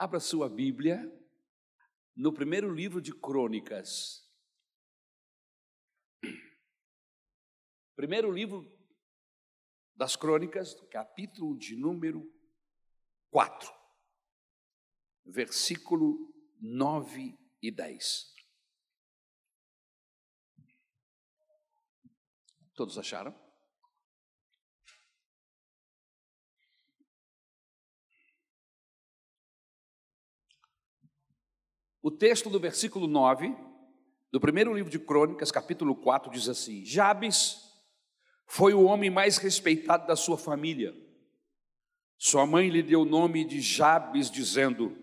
Abra sua Bíblia no primeiro livro de Crônicas. Primeiro livro das Crônicas, capítulo de número 4, versículo 9 e 10. Todos acharam? O texto do versículo 9, do primeiro livro de Crônicas, capítulo 4, diz assim: Jabes foi o homem mais respeitado da sua família. Sua mãe lhe deu o nome de Jabes, dizendo: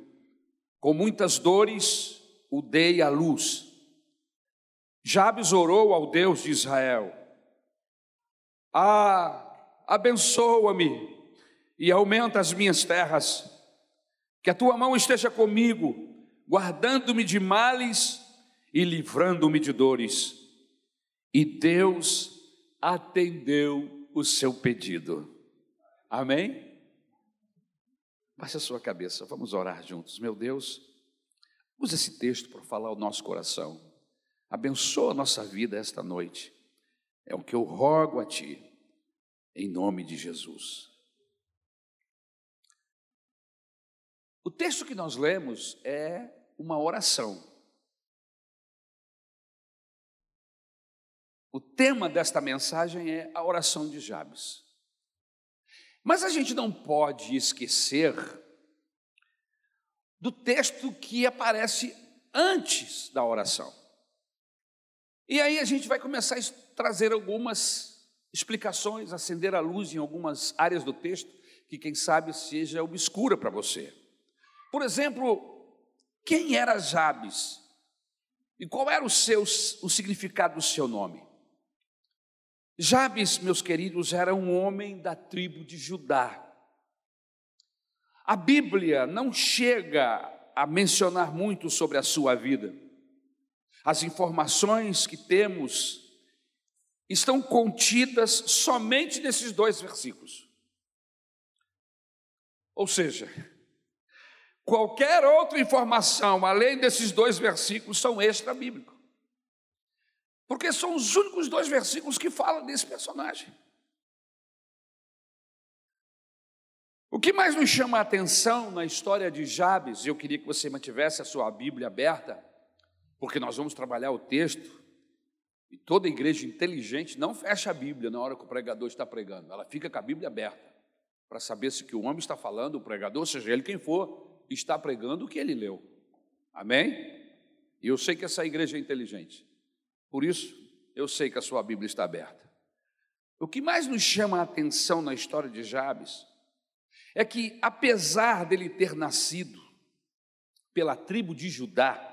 Com muitas dores o dei à luz. Jabes orou ao Deus de Israel: Ah, abençoa-me e aumenta as minhas terras, que a tua mão esteja comigo guardando-me de males e livrando-me de dores. E Deus atendeu o seu pedido. Amém? Baixe a sua cabeça, vamos orar juntos. Meu Deus, use esse texto para falar o nosso coração. Abençoa a nossa vida esta noite. É o que eu rogo a Ti, em nome de Jesus. O texto que nós lemos é uma oração. O tema desta mensagem é a oração de Jabes. Mas a gente não pode esquecer do texto que aparece antes da oração. E aí a gente vai começar a trazer algumas explicações, acender a luz em algumas áreas do texto que, quem sabe, seja obscura para você. Por exemplo, quem era Jabes? E qual era o, seu, o significado do seu nome? Jabes, meus queridos, era um homem da tribo de Judá. A Bíblia não chega a mencionar muito sobre a sua vida. As informações que temos estão contidas somente nesses dois versículos. Ou seja, Qualquer outra informação além desses dois versículos são extra-bíblicos. Porque são os únicos dois versículos que falam desse personagem. O que mais nos chama a atenção na história de Jabes, e eu queria que você mantivesse a sua Bíblia aberta, porque nós vamos trabalhar o texto, e toda igreja inteligente não fecha a Bíblia na hora que o pregador está pregando, ela fica com a Bíblia aberta, para saber se o que o homem está falando, o pregador, seja ele quem for, está pregando o que ele leu. Amém? E eu sei que essa igreja é inteligente. Por isso, eu sei que a sua Bíblia está aberta. O que mais nos chama a atenção na história de Jabes é que, apesar dele ter nascido pela tribo de Judá,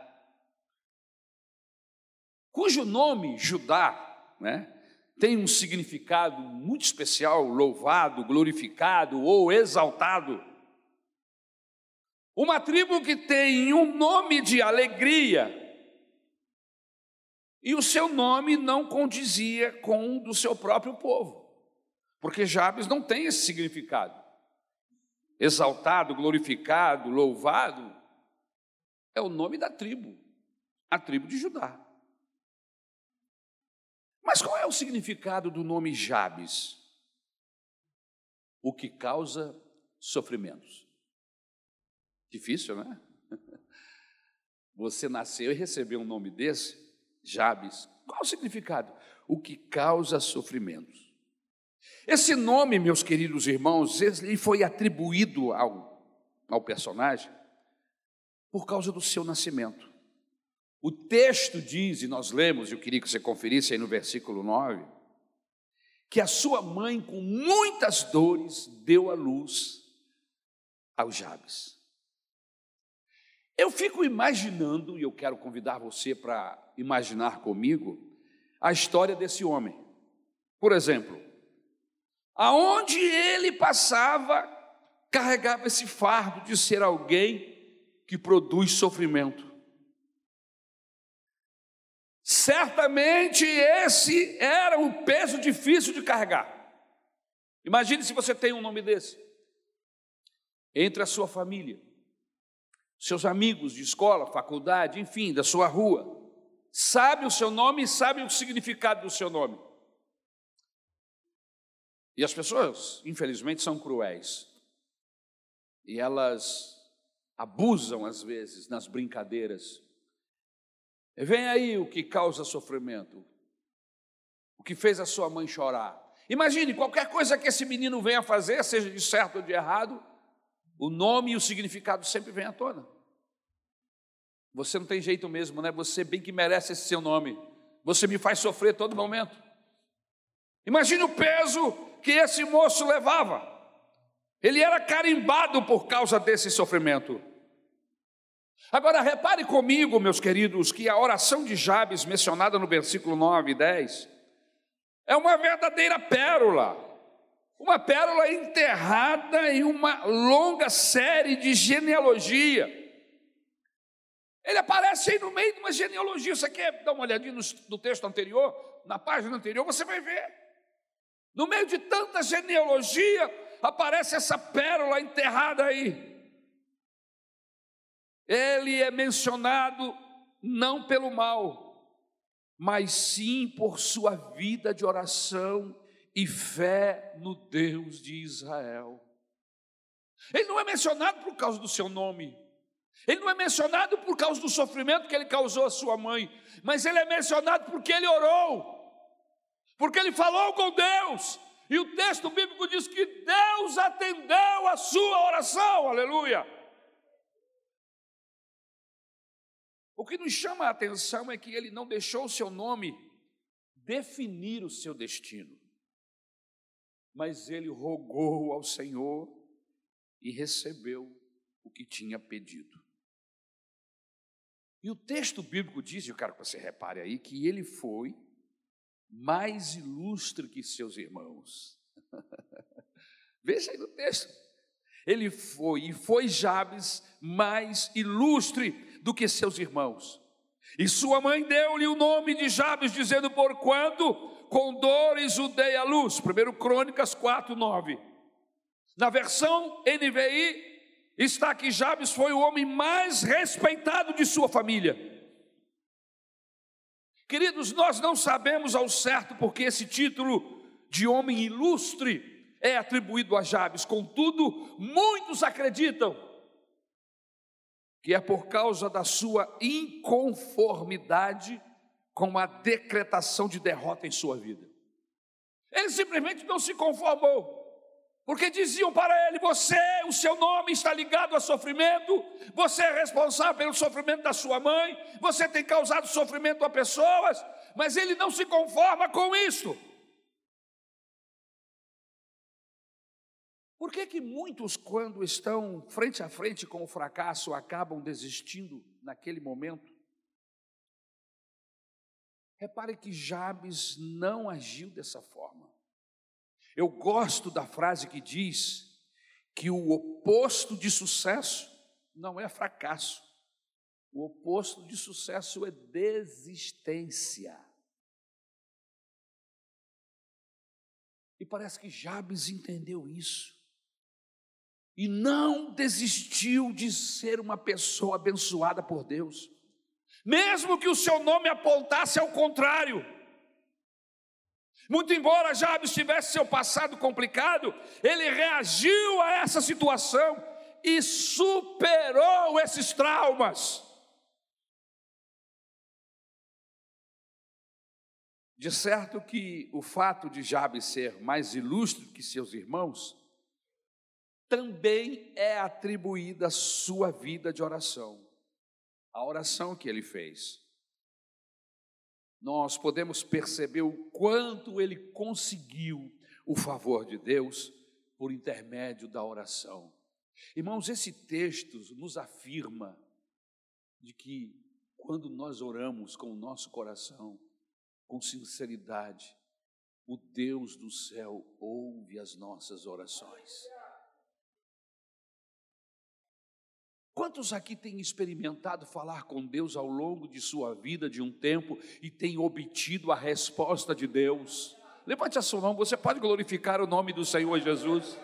cujo nome Judá né, tem um significado muito especial, louvado, glorificado ou exaltado, uma tribo que tem um nome de alegria, e o seu nome não condizia com o do seu próprio povo, porque Jabes não tem esse significado. Exaltado, glorificado, louvado, é o nome da tribo, a tribo de Judá. Mas qual é o significado do nome Jabes? O que causa sofrimentos. Difícil, né? Você nasceu e recebeu um nome desse, Jabes. Qual o significado? O que causa sofrimentos. Esse nome, meus queridos irmãos, ele foi atribuído ao, ao personagem por causa do seu nascimento. O texto diz, e nós lemos, eu queria que você conferisse aí no versículo 9, que a sua mãe, com muitas dores, deu a luz ao Jabes. Eu fico imaginando, e eu quero convidar você para imaginar comigo, a história desse homem. Por exemplo, aonde ele passava, carregava esse fardo de ser alguém que produz sofrimento. Certamente esse era um peso difícil de carregar. Imagine se você tem um nome desse entre a sua família seus amigos de escola, faculdade, enfim, da sua rua, sabe o seu nome e sabe o significado do seu nome. E as pessoas, infelizmente, são cruéis. E elas abusam, às vezes, nas brincadeiras. E vem aí o que causa sofrimento, o que fez a sua mãe chorar. Imagine, qualquer coisa que esse menino venha fazer, seja de certo ou de errado, o nome e o significado sempre vêm à tona. Você não tem jeito mesmo, né? Você bem que merece esse seu nome. Você me faz sofrer todo momento. Imagine o peso que esse moço levava. Ele era carimbado por causa desse sofrimento. Agora, repare comigo, meus queridos, que a oração de Jabes, mencionada no versículo 9 e 10, é uma verdadeira pérola. Uma pérola enterrada em uma longa série de genealogia. Ele aparece aí no meio de uma genealogia. Você quer dar uma olhadinha no, no texto anterior, na página anterior, você vai ver. No meio de tanta genealogia, aparece essa pérola enterrada aí. Ele é mencionado não pelo mal, mas sim por sua vida de oração e fé no Deus de Israel. Ele não é mencionado por causa do seu nome, ele não é mencionado por causa do sofrimento que ele causou à sua mãe, mas ele é mencionado porque ele orou, porque ele falou com Deus, e o texto bíblico diz que Deus atendeu a sua oração, aleluia. O que nos chama a atenção é que ele não deixou o seu nome definir o seu destino, mas ele rogou ao Senhor e recebeu o que tinha pedido. E o texto bíblico diz, eu quero que você repare aí, que ele foi mais ilustre que seus irmãos. Veja aí no texto. Ele foi, e foi Jabes mais ilustre do que seus irmãos. E sua mãe deu-lhe o nome de Jabes, dizendo: Porquanto com dores o dei à luz. 1 Crônicas 4, 9. Na versão NVI, está que Jabes foi o homem mais respeitado de sua família. Queridos, nós não sabemos ao certo porque esse título de homem ilustre é atribuído a Jabes, contudo, muitos acreditam que é por causa da sua inconformidade com a decretação de derrota em sua vida. Ele simplesmente não se conformou. Porque diziam para ele: Você, o seu nome está ligado a sofrimento, você é responsável pelo sofrimento da sua mãe, você tem causado sofrimento a pessoas, mas ele não se conforma com isso. Por que, que muitos, quando estão frente a frente com o fracasso, acabam desistindo naquele momento? Repare que Jabes não agiu dessa forma. Eu gosto da frase que diz que o oposto de sucesso não é fracasso, o oposto de sucesso é desistência. E parece que Jabes entendeu isso. E não desistiu de ser uma pessoa abençoada por Deus, mesmo que o seu nome apontasse ao contrário. Muito embora Jabes tivesse seu passado complicado, ele reagiu a essa situação e superou esses traumas. De certo que o fato de Jabes ser mais ilustre que seus irmãos também é atribuída à sua vida de oração, a oração que ele fez nós podemos perceber o quanto ele conseguiu o favor de Deus por intermédio da oração. Irmãos, esse texto nos afirma de que quando nós oramos com o nosso coração, com sinceridade, o Deus do céu ouve as nossas orações. Quantos aqui têm experimentado falar com Deus ao longo de sua vida, de um tempo, e têm obtido a resposta de Deus? Levante a sua mão, você pode glorificar o nome do Senhor Jesus.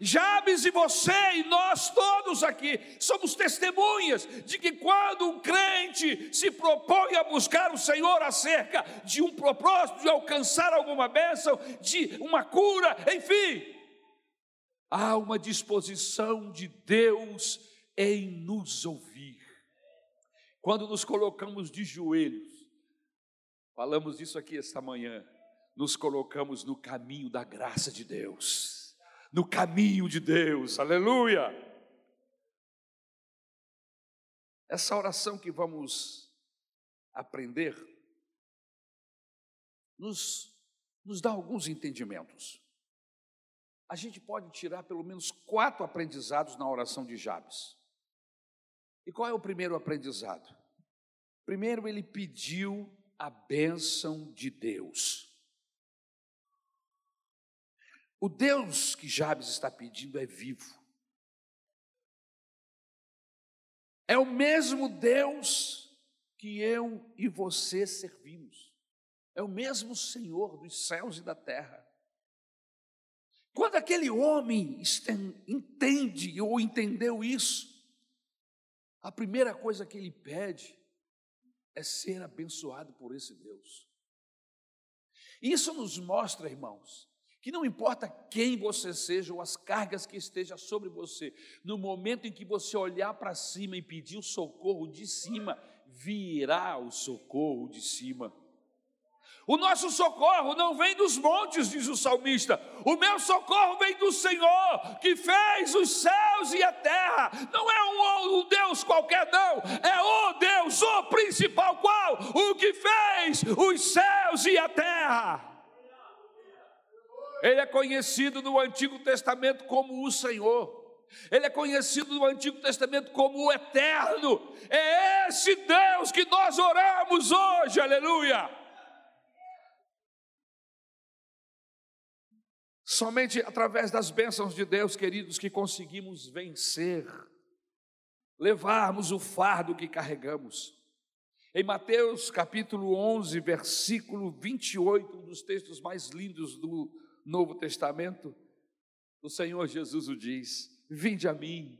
Jabes e você e nós todos aqui somos testemunhas de que quando um crente se propõe a buscar o Senhor acerca de um propósito, de alcançar alguma bênção, de uma cura, enfim, há uma disposição de Deus em nos ouvir. Quando nos colocamos de joelhos, falamos disso aqui esta manhã, nos colocamos no caminho da graça de Deus, no caminho de Deus, aleluia. Essa oração que vamos aprender nos, nos dá alguns entendimentos. A gente pode tirar pelo menos quatro aprendizados na oração de Jabes. E qual é o primeiro aprendizado? Primeiro, ele pediu a bênção de Deus. O Deus que Jabes está pedindo é vivo. É o mesmo Deus que eu e você servimos. É o mesmo Senhor dos céus e da terra. Quando aquele homem entende ou entendeu isso, a primeira coisa que ele pede é ser abençoado por esse Deus. Isso nos mostra, irmãos, que não importa quem você seja ou as cargas que estejam sobre você, no momento em que você olhar para cima e pedir o socorro de cima, virá o socorro de cima. O nosso socorro não vem dos montes, diz o salmista. O meu socorro vem do Senhor, que fez os céus e a terra. Não é um, um Deus qualquer, não. É o Deus, o principal, qual? O que fez os céus e a terra. Ele é conhecido no Antigo Testamento como o Senhor. Ele é conhecido no Antigo Testamento como o Eterno. É esse Deus que nós oramos hoje, aleluia. Somente através das bênçãos de Deus, queridos, que conseguimos vencer, levarmos o fardo que carregamos. Em Mateus capítulo 11, versículo 28, um dos textos mais lindos do Novo Testamento, o Senhor Jesus o diz: Vinde a mim,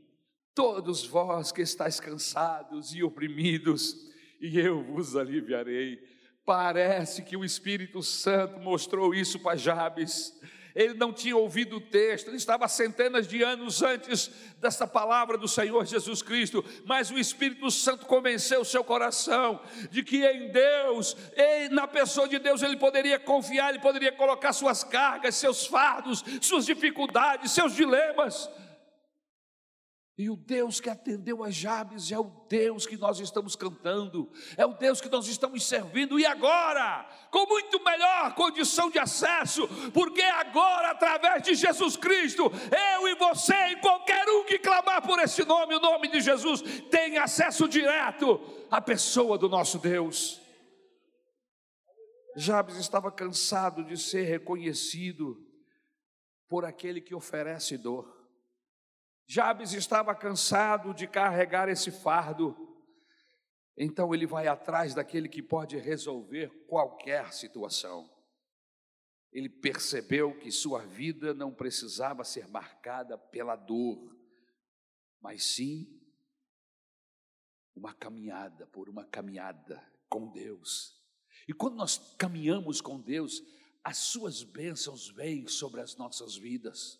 todos vós que estáis cansados e oprimidos, e eu vos aliviarei. Parece que o Espírito Santo mostrou isso para Jabes ele não tinha ouvido o texto, ele estava centenas de anos antes dessa palavra do Senhor Jesus Cristo, mas o Espírito Santo convenceu o seu coração de que em Deus, na pessoa de Deus, ele poderia confiar, ele poderia colocar suas cargas, seus fardos, suas dificuldades, seus dilemas. E o Deus que atendeu a Jabes é o Deus que nós estamos cantando, é o Deus que nós estamos servindo, e agora, com muito melhor condição de acesso, porque agora, através de Jesus Cristo, eu e você, e qualquer um que clamar por esse nome, o nome de Jesus, tem acesso direto à pessoa do nosso Deus. Jabes estava cansado de ser reconhecido por aquele que oferece dor. Jabes estava cansado de carregar esse fardo, então ele vai atrás daquele que pode resolver qualquer situação. Ele percebeu que sua vida não precisava ser marcada pela dor, mas sim uma caminhada, por uma caminhada com Deus. E quando nós caminhamos com Deus, as suas bênçãos vêm sobre as nossas vidas.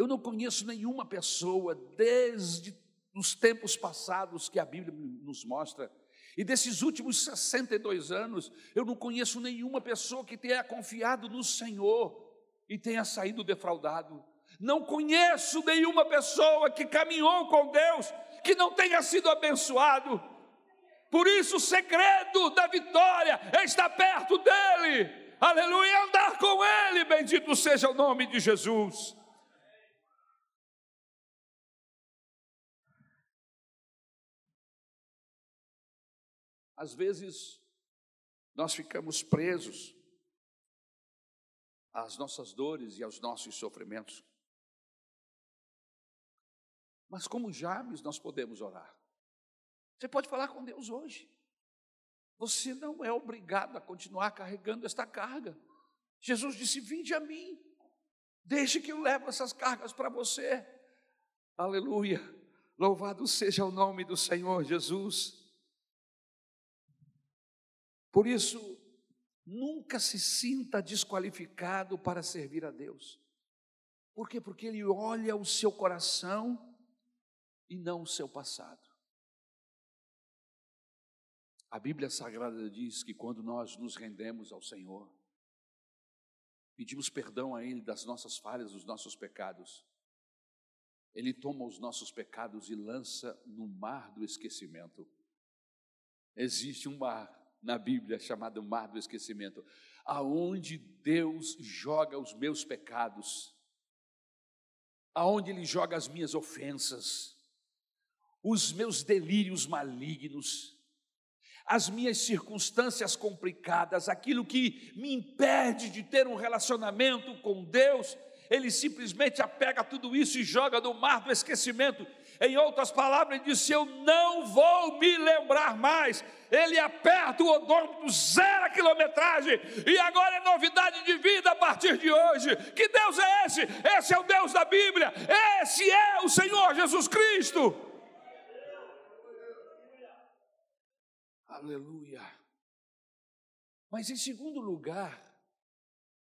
Eu não conheço nenhuma pessoa desde os tempos passados que a Bíblia nos mostra, e desses últimos 62 anos, eu não conheço nenhuma pessoa que tenha confiado no Senhor e tenha saído defraudado. Não conheço nenhuma pessoa que caminhou com Deus que não tenha sido abençoado. Por isso, o segredo da vitória está perto dele. Aleluia, andar com ele. Bendito seja o nome de Jesus. Às vezes, nós ficamos presos às nossas dores e aos nossos sofrimentos. Mas como Jabes, nós podemos orar. Você pode falar com Deus hoje. Você não é obrigado a continuar carregando esta carga. Jesus disse: Vinde a mim. Deixe que eu leve essas cargas para você. Aleluia. Louvado seja o nome do Senhor Jesus. Por isso, nunca se sinta desqualificado para servir a Deus. Por quê? Porque Ele olha o seu coração e não o seu passado. A Bíblia Sagrada diz que quando nós nos rendemos ao Senhor, pedimos perdão a Ele das nossas falhas, dos nossos pecados, Ele toma os nossos pecados e lança no mar do esquecimento. Existe um mar na Bíblia chamado mar do esquecimento, aonde Deus joga os meus pecados, aonde Ele joga as minhas ofensas, os meus delírios malignos, as minhas circunstâncias complicadas, aquilo que me impede de ter um relacionamento com Deus, ele simplesmente apega tudo isso e joga no mar do esquecimento. Em outras palavras, ele disse: Eu não vou me lembrar mais. Ele aperta o odômetro, zero a quilometragem, e agora é novidade de vida a partir de hoje. Que Deus é esse? Esse é o Deus da Bíblia, esse é o Senhor Jesus Cristo. Aleluia. Mas em segundo lugar,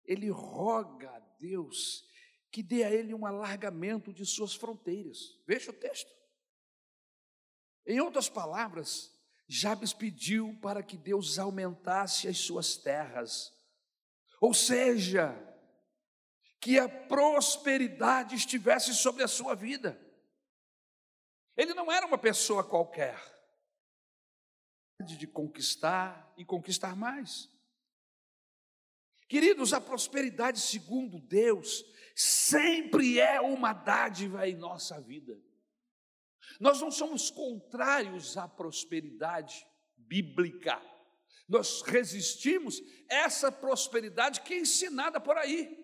ele roga a Deus que dê a ele um alargamento de suas fronteiras. Veja o texto. Em outras palavras, Jabes pediu para que Deus aumentasse as suas terras, ou seja, que a prosperidade estivesse sobre a sua vida. Ele não era uma pessoa qualquer de conquistar e conquistar mais. Queridos, a prosperidade segundo Deus sempre é uma dádiva em nossa vida. Nós não somos contrários à prosperidade bíblica. Nós resistimos essa prosperidade que é ensinada por aí.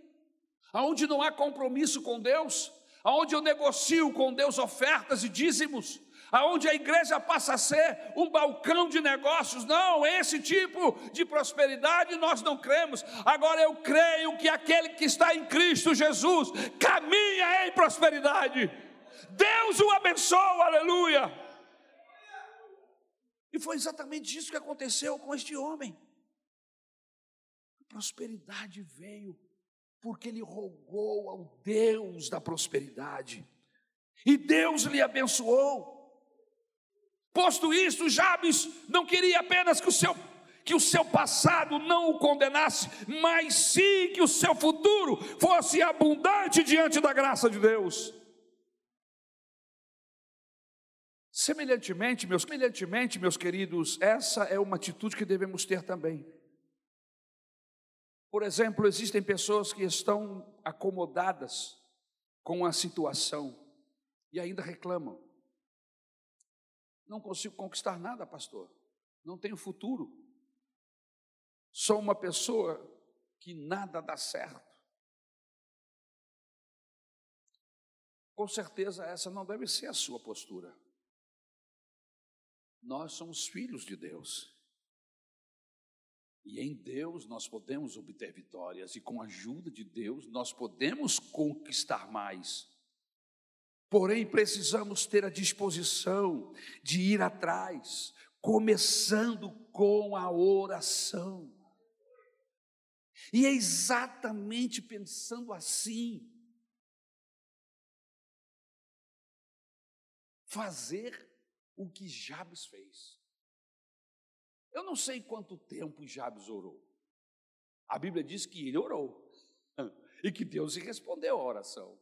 Aonde não há compromisso com Deus, aonde eu negocio com Deus ofertas e dízimos, aonde a igreja passa a ser um balcão de negócios. Não, esse tipo de prosperidade nós não cremos. Agora eu creio que aquele que está em Cristo Jesus caminha em prosperidade. Deus o abençoe, aleluia. E foi exatamente isso que aconteceu com este homem. A prosperidade veio porque ele rogou ao Deus da prosperidade. E Deus lhe abençoou. Posto isto, Jabes não queria apenas que o seu que o seu passado não o condenasse, mas sim que o seu futuro fosse abundante diante da graça de Deus. Semelhantemente, meus, semelhantemente, meus queridos, essa é uma atitude que devemos ter também. Por exemplo, existem pessoas que estão acomodadas com a situação e ainda reclamam. Não consigo conquistar nada, pastor. Não tenho futuro. Sou uma pessoa que nada dá certo. Com certeza, essa não deve ser a sua postura. Nós somos filhos de Deus. E em Deus nós podemos obter vitórias, e com a ajuda de Deus nós podemos conquistar mais. Porém, precisamos ter a disposição de ir atrás, começando com a oração. E é exatamente pensando assim, fazer o que Jabes fez. Eu não sei quanto tempo Jabes orou. A Bíblia diz que ele orou e que Deus lhe respondeu a oração.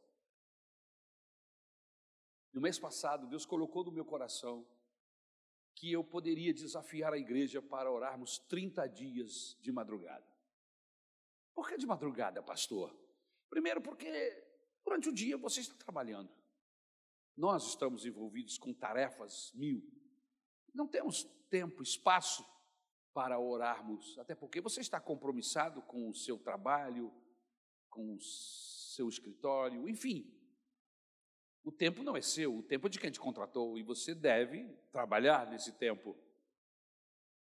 No mês passado, Deus colocou no meu coração que eu poderia desafiar a igreja para orarmos 30 dias de madrugada. Por que de madrugada, pastor? Primeiro, porque durante o dia você está trabalhando. Nós estamos envolvidos com tarefas mil. Não temos tempo, espaço para orarmos, até porque você está compromissado com o seu trabalho, com o seu escritório, enfim, o tempo não é seu, o tempo é de quem te contratou e você deve trabalhar nesse tempo.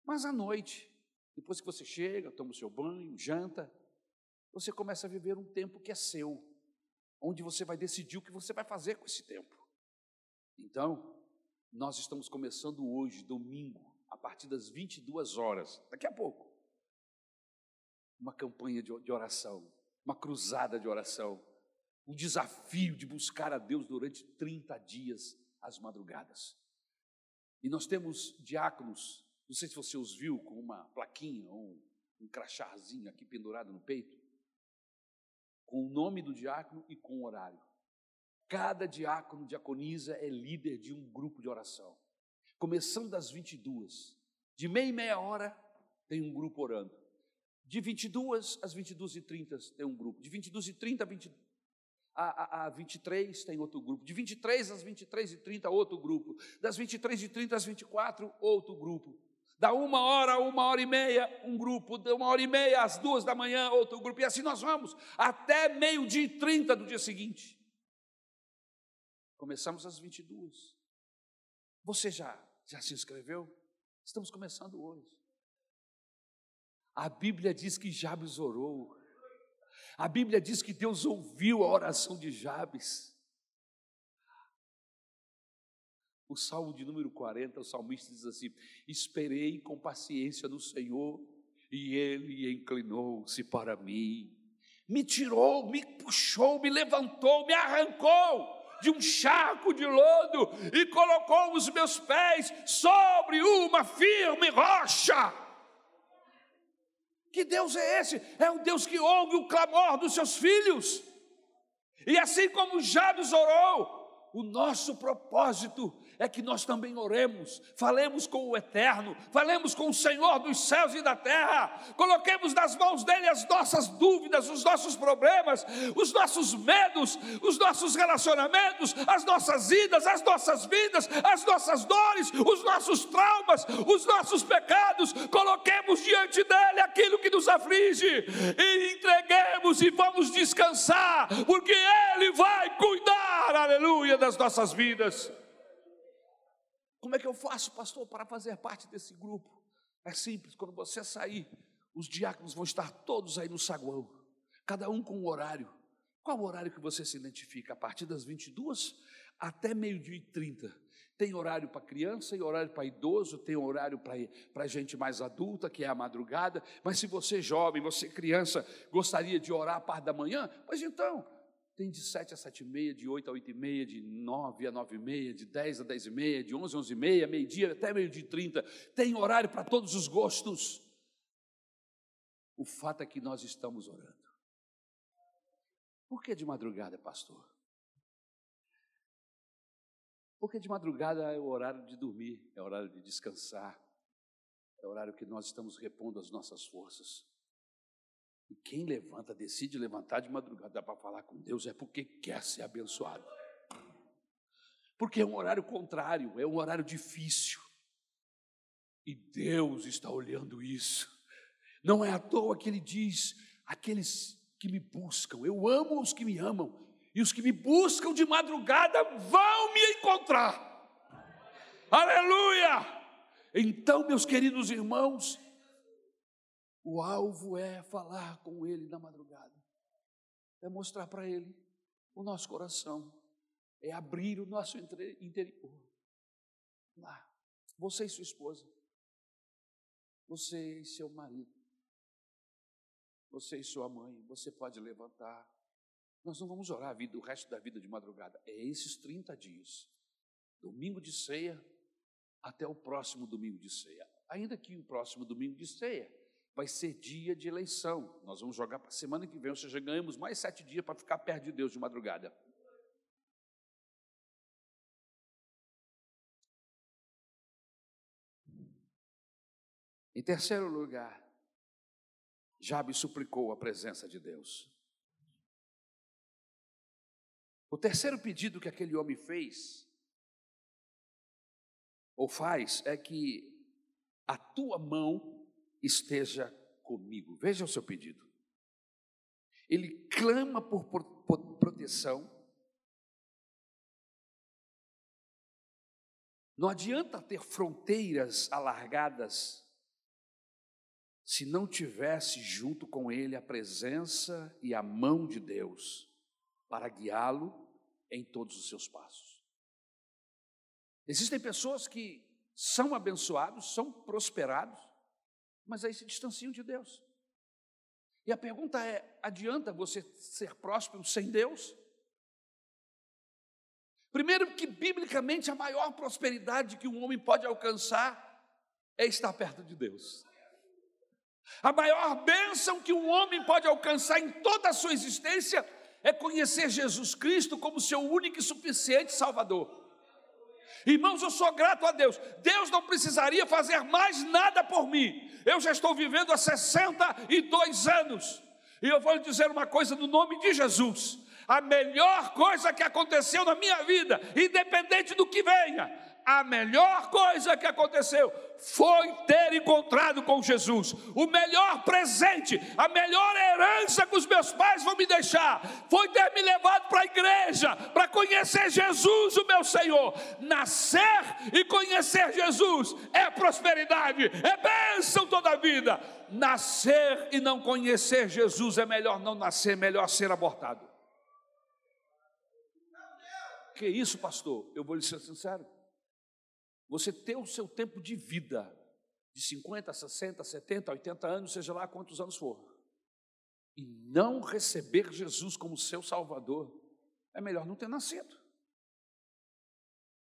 Mas à noite, depois que você chega, toma o seu banho, janta, você começa a viver um tempo que é seu, onde você vai decidir o que você vai fazer com esse tempo. Então, nós estamos começando hoje, domingo, a partir das 22 horas, daqui a pouco, uma campanha de, oração, uma cruzada de oração, um desafio de buscar a Deus durante 30 dias às madrugadas. E nós temos diáconos, não sei se você os viu, com uma plaquinha ou um, crachazinho aqui pendurado no peito, com o nome do diácono e com o horário. Cada diácono, diaconisa é líder de um grupo de oração. Começando das 22, de meia e meia hora tem um grupo orando. De 22 às 22 e 30 tem um grupo. De 22 e 30 a, 20, a, a, a 23 tem outro grupo. De 23 às 23 e 30, outro grupo. Das 23 e 30 às 24, outro grupo. Da uma hora a uma hora e meia, um grupo. Da uma hora e meia às duas da manhã, outro grupo. E assim nós vamos, até meio-dia e 30 do dia seguinte. Começamos às 22. Você já, já se inscreveu? Estamos começando hoje. A Bíblia diz que Jabes orou. A Bíblia diz que Deus ouviu a oração de Jabes. O Salmo de número 40, o salmista diz assim: Esperei com paciência no Senhor, e ele inclinou-se para mim. Me tirou, me puxou, me levantou, me arrancou de um charco de lodo e colocou os meus pés sobre uma firme rocha. Que Deus é esse? É o Deus que ouve o clamor dos seus filhos. E assim como Jabes orou, o nosso propósito é que nós também oremos, falemos com o Eterno, falemos com o Senhor dos céus e da terra, coloquemos nas mãos dele as nossas dúvidas, os nossos problemas, os nossos medos, os nossos relacionamentos, as nossas idas, as nossas vidas, as nossas dores, os nossos traumas, os nossos pecados, coloquemos diante dele aquilo que nos aflige e entreguemos e vamos descansar, porque ele vai cuidar, aleluia, das nossas vidas. Como é que eu faço, pastor, para fazer parte desse grupo? É simples, quando você sair, os diáconos vão estar todos aí no saguão, cada um com um horário. Qual o horário que você se identifica? A partir das 22 até meio-dia e 30. Tem horário para criança e horário para idoso, tem horário para gente mais adulta, que é a madrugada. Mas se você jovem, você criança, gostaria de orar a parte da manhã, pois então, tem de 7 a 7 e meia, de 8 a 8 e meia, de 9 a 9 e meia, de 10 a 10 e meia, de 11 a 11 e meia, meio-dia até meio-dia e 30. Tem horário para todos os gostos. O fato é que nós estamos orando. Por que de madrugada, pastor? Porque de madrugada é o horário de dormir, é o horário de descansar, é o horário que nós estamos repondo as nossas forças. E quem levanta, decide levantar de madrugada para falar com Deus é porque quer ser abençoado. Porque é um horário contrário, é um horário difícil. E Deus está olhando isso. Não é à toa que Ele diz: aqueles que me buscam, eu amo os que me amam, e os que me buscam de madrugada vão me encontrar. Aleluia! Então, meus queridos irmãos, o alvo é falar com Ele na madrugada, é mostrar para Ele o nosso coração, é abrir o nosso interior. Lá, você e sua esposa, você e seu marido, você e sua mãe, você pode levantar. Nós não vamos orar a vida, o resto da vida de madrugada, é esses 30 dias, domingo de ceia até o próximo domingo de ceia. Ainda que o próximo domingo de ceia vai ser dia de eleição. Nós vamos jogar para a semana que vem, ou seja, ganhamos mais sete dias para ficar perto de Deus de madrugada. Em terceiro lugar, Jabe suplicou a presença de Deus. O terceiro pedido que aquele homem fez, ou faz, é que a tua mão esteja comigo. Veja o seu pedido. Ele clama por, proteção. Não adianta ter fronteiras alargadas se não tivesse junto com ele a presença e a mão de Deus. para guiá-lo em todos os seus passos. Existem pessoas que são abençoados, são prosperados, mas aí se distanciam de Deus. E a pergunta é: adianta você ser próspero sem Deus? Primeiro, que biblicamente a maior prosperidade que um homem pode alcançar é estar perto de Deus. A maior bênção que um homem pode alcançar em toda a sua existência é conhecer Jesus Cristo como seu único e suficiente Salvador. Irmãos, eu sou grato a Deus. Deus não precisaria fazer mais nada por mim. Eu já estou vivendo há 62 anos. E eu vou lhe dizer uma coisa no nome de Jesus. A melhor coisa que aconteceu na minha vida, independente do que venha, a melhor coisa que aconteceu foi ter encontrado com Jesus. O melhor presente, a melhor herança que os meus pais vão me deixar, foi ter me levado para a igreja, para conhecer Jesus, o meu Senhor. Nascer e conhecer Jesus é prosperidade, é bênção toda a vida. Nascer e não conhecer Jesus é melhor não nascer, é melhor ser abortado. Que isso, pastor? Eu vou lhe ser sincero. Você ter o seu tempo de vida, de 50, 60, 70, 80 anos, seja lá quantos anos for, e não receber Jesus como seu Salvador, é melhor não ter nascido.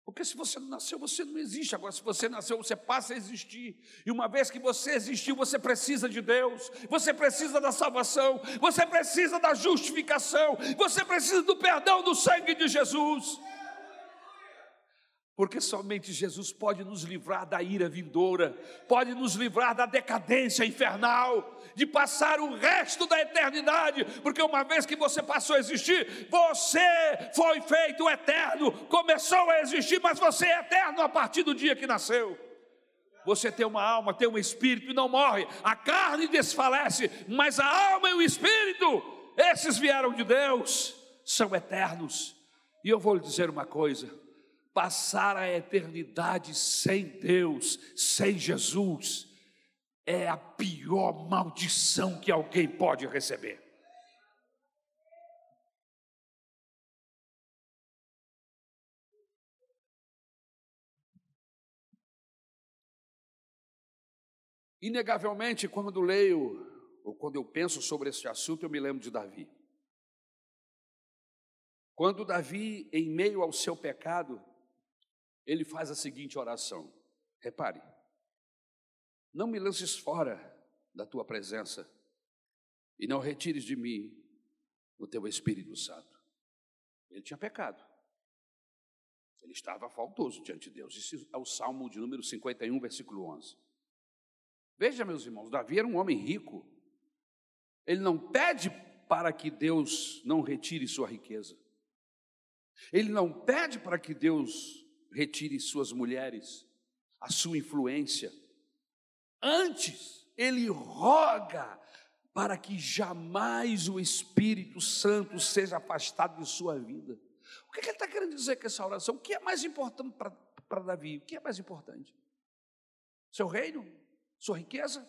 Porque se você não nasceu, você não existe. Agora, se você nasceu, você passa a existir. E uma vez que você existiu, você precisa de Deus, você precisa da salvação, você precisa da justificação, você precisa do perdão do sangue de Jesus porque somente Jesus pode nos livrar da ira vindoura, pode nos livrar da decadência infernal, de passar o resto da eternidade, porque uma vez que você passou a existir, você foi feito eterno, começou a existir, mas você é eterno a partir do dia que nasceu. Você tem uma alma, tem um espírito e não morre, a carne desfalece, mas a alma e o espírito, esses vieram de Deus, são eternos. E eu vou lhe dizer uma coisa: passar a eternidade sem Deus, sem Jesus, é a pior maldição que alguém pode receber. Inegavelmente, quando leio ou quando eu penso sobre esse assunto, eu me lembro de Davi. Quando Davi, em meio ao seu pecado, ele faz a seguinte oração. Repare, não me lances fora da tua presença e não retires de mim o teu Espírito Santo. Ele tinha pecado. Ele estava faltoso diante de Deus. Isso é o Salmo de número 51, versículo 11. Veja, meus irmãos, Davi era um homem rico. Ele não pede para que Deus não retire sua riqueza. Ele não pede para que Deus retire suas mulheres, a sua influência. Antes, ele roga para que jamais o Espírito Santo seja afastado de sua vida. O que, ele está querendo dizer com essa oração? O que é mais importante para Davi? O que é mais importante? Seu reino? Sua riqueza?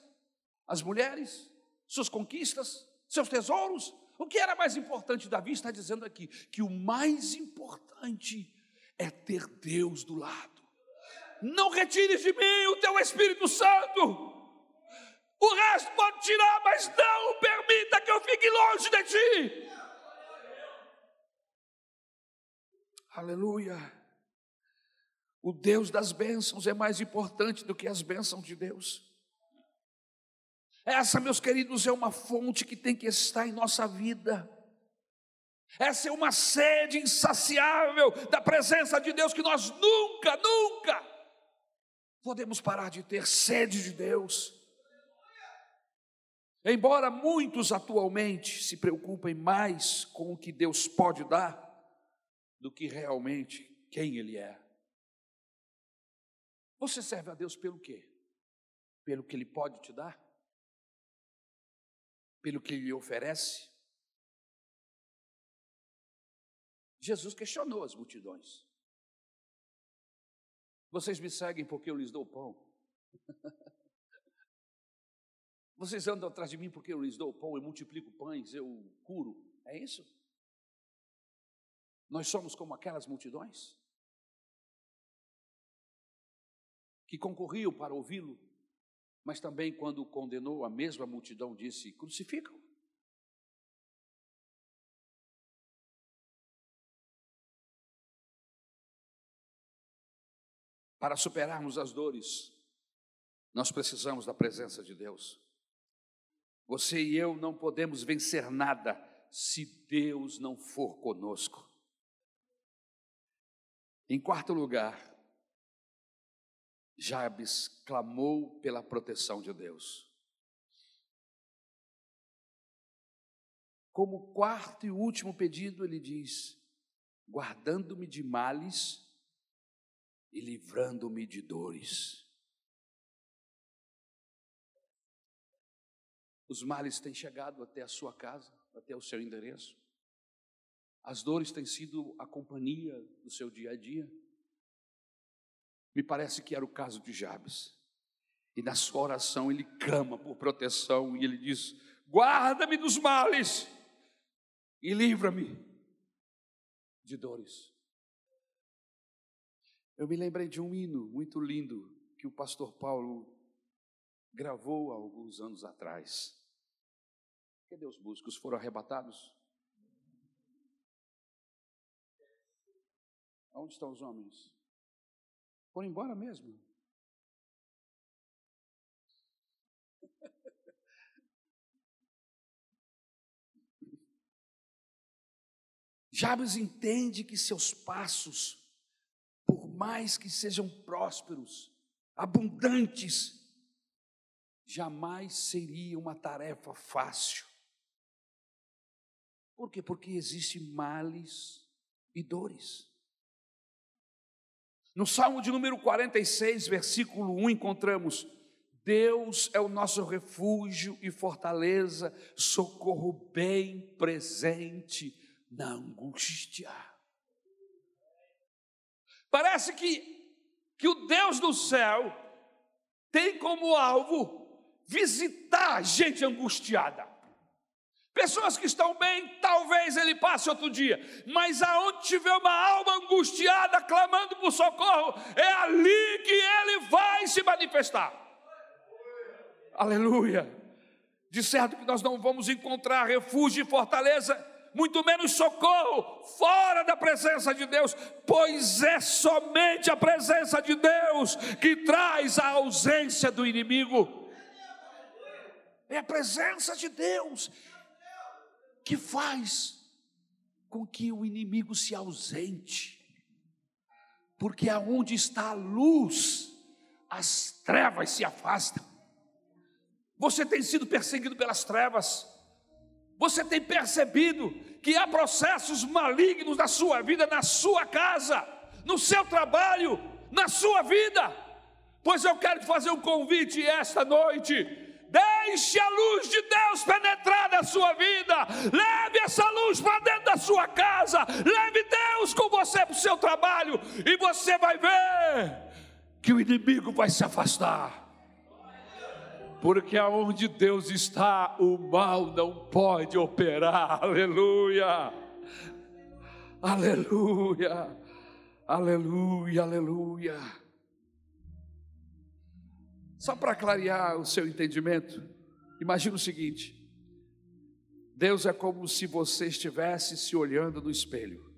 As mulheres? Suas conquistas? Seus tesouros? O que era mais importante? Davi está dizendo aqui que o mais importante é ter Deus do lado. Não retires de mim o teu Espírito Santo. O resto pode tirar, mas não permita que eu fique longe de ti. Aleluia. O Deus das bênçãos é mais importante do que as bênçãos de Deus. Essa, meus queridos, é uma fonte que tem que estar em nossa vida. Essa é uma sede insaciável da presença de Deus que nós nunca, nunca podemos parar de ter sede de Deus. Embora muitos atualmente se preocupem mais com o que Deus pode dar do que realmente quem Ele é. Você serve a Deus pelo quê? Pelo que Ele pode te dar? Pelo que Ele oferece? Jesus questionou as multidões. Vocês me seguem porque eu lhes dou pão. Vocês andam atrás de mim porque eu lhes dou pão, eu multiplico pães, eu curo. É isso? Nós somos como aquelas multidões que concorriam para ouvi-lo, mas também, quando condenou, a mesma multidão disse: crucificam. Para superarmos as dores, nós precisamos da presença de Deus. Você e eu não podemos vencer nada se Deus não for conosco. Em quarto lugar, Jabes clamou pela proteção de Deus. Como quarto e último pedido, ele diz: guardando-me de males e livrando-me de dores. Os males têm chegado até a sua casa, até o seu endereço. As dores têm sido a companhia do seu dia a dia. Me parece que era o caso de Jabes. E na sua oração ele clama por proteção e ele diz: Guarda-me dos males e livra-me de dores. Eu me lembrei de um hino muito lindo que o pastor Paulo gravou há alguns anos atrás. Cadê os músicos? Foram arrebatados? Onde estão os homens? Foram embora mesmo? Jabes entende que seus passos mais que sejam prósperos, abundantes, jamais seria uma tarefa fácil. Por quê? Porque existem males e dores. No Salmo de número 46, versículo 1, encontramos: Deus é o nosso refúgio e fortaleza, socorro bem presente na angústia. Parece que, que o Deus do céu tem como alvo visitar gente angustiada. Pessoas que estão bem, talvez ele passe outro dia, mas aonde tiver uma alma angustiada clamando por socorro, é ali que ele vai se manifestar. Aleluia. De certo que nós não vamos encontrar refúgio e fortaleza muito menos socorro fora da presença de Deus, pois é somente a presença de Deus que traz a ausência do inimigo. É a presença de Deus que faz com que o inimigo se ausente, porque aonde está a luz, as trevas se afastam. Você tem sido perseguido pelas trevas, você tem percebido que há processos malignos na sua vida, na sua casa, no seu trabalho, na sua vida? Pois eu quero te fazer um convite esta noite. Deixe a luz de Deus penetrar na sua vida. Leve essa luz para dentro da sua casa. Leve Deus com você para o seu trabalho. E você vai ver que o inimigo vai se afastar porque aonde Deus está, o mal não pode operar. Aleluia! Aleluia! Aleluia! Aleluia! Só para clarear o seu entendimento, imagine o seguinte: Deus é como se você estivesse se olhando no espelho.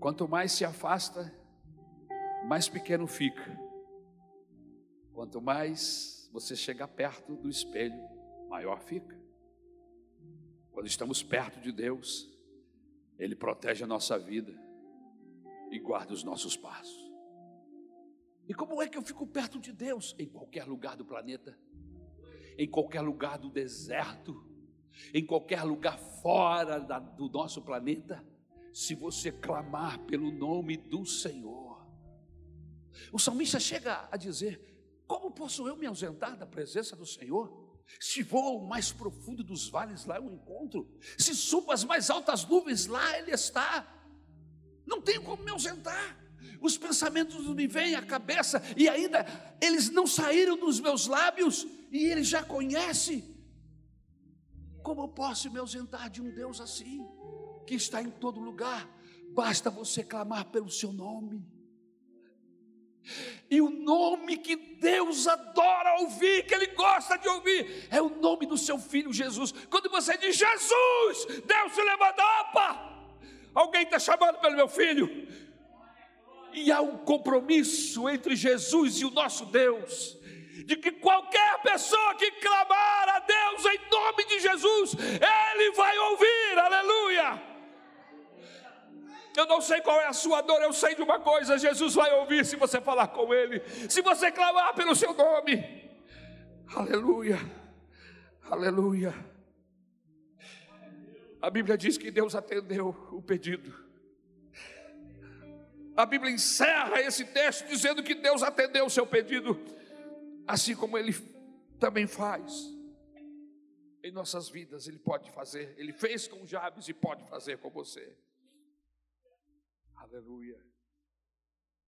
Quanto mais se afasta, mais pequeno fica. Quanto mais você chega perto do espelho, maior fica. Quando estamos perto de Deus, Ele protege a nossa vida e guarda os nossos passos. E como é que eu fico perto de Deus? Em qualquer lugar do planeta, em qualquer lugar do deserto, em qualquer lugar fora da, do nosso planeta, se você clamar pelo nome do Senhor. O salmista chega a dizer: como posso eu me ausentar da presença do Senhor? Se vou ao mais profundo dos vales, lá eu encontro. Se subo às mais altas nuvens, lá Ele está. Não tenho como me ausentar. Os pensamentos me vêm à cabeça e ainda eles não saíram dos meus lábios e Ele já conhece. Como eu posso me ausentar de um Deus assim? que está em todo lugar, basta você clamar pelo seu nome. E o nome que Deus adora ouvir, que Ele gosta de ouvir, é o nome do seu filho Jesus. Quando você diz Jesus, Deus se levanta, opa! Alguém está chamando pelo meu filho. E há um compromisso entre Jesus e o nosso Deus, de que qualquer pessoa que clamar a Deus em nome de Jesus, Ele vai ouvir, aleluia. Eu não sei qual é a sua dor, eu sei de uma coisa: Jesus vai ouvir se você falar com Ele, se você clamar pelo seu nome. Aleluia, aleluia. A Bíblia diz que Deus atendeu o pedido. A Bíblia encerra esse texto dizendo que Deus atendeu o seu pedido, assim como Ele também faz em nossas vidas, Ele pode fazer. Ele fez com Jabes e pode fazer com você. Aleluia.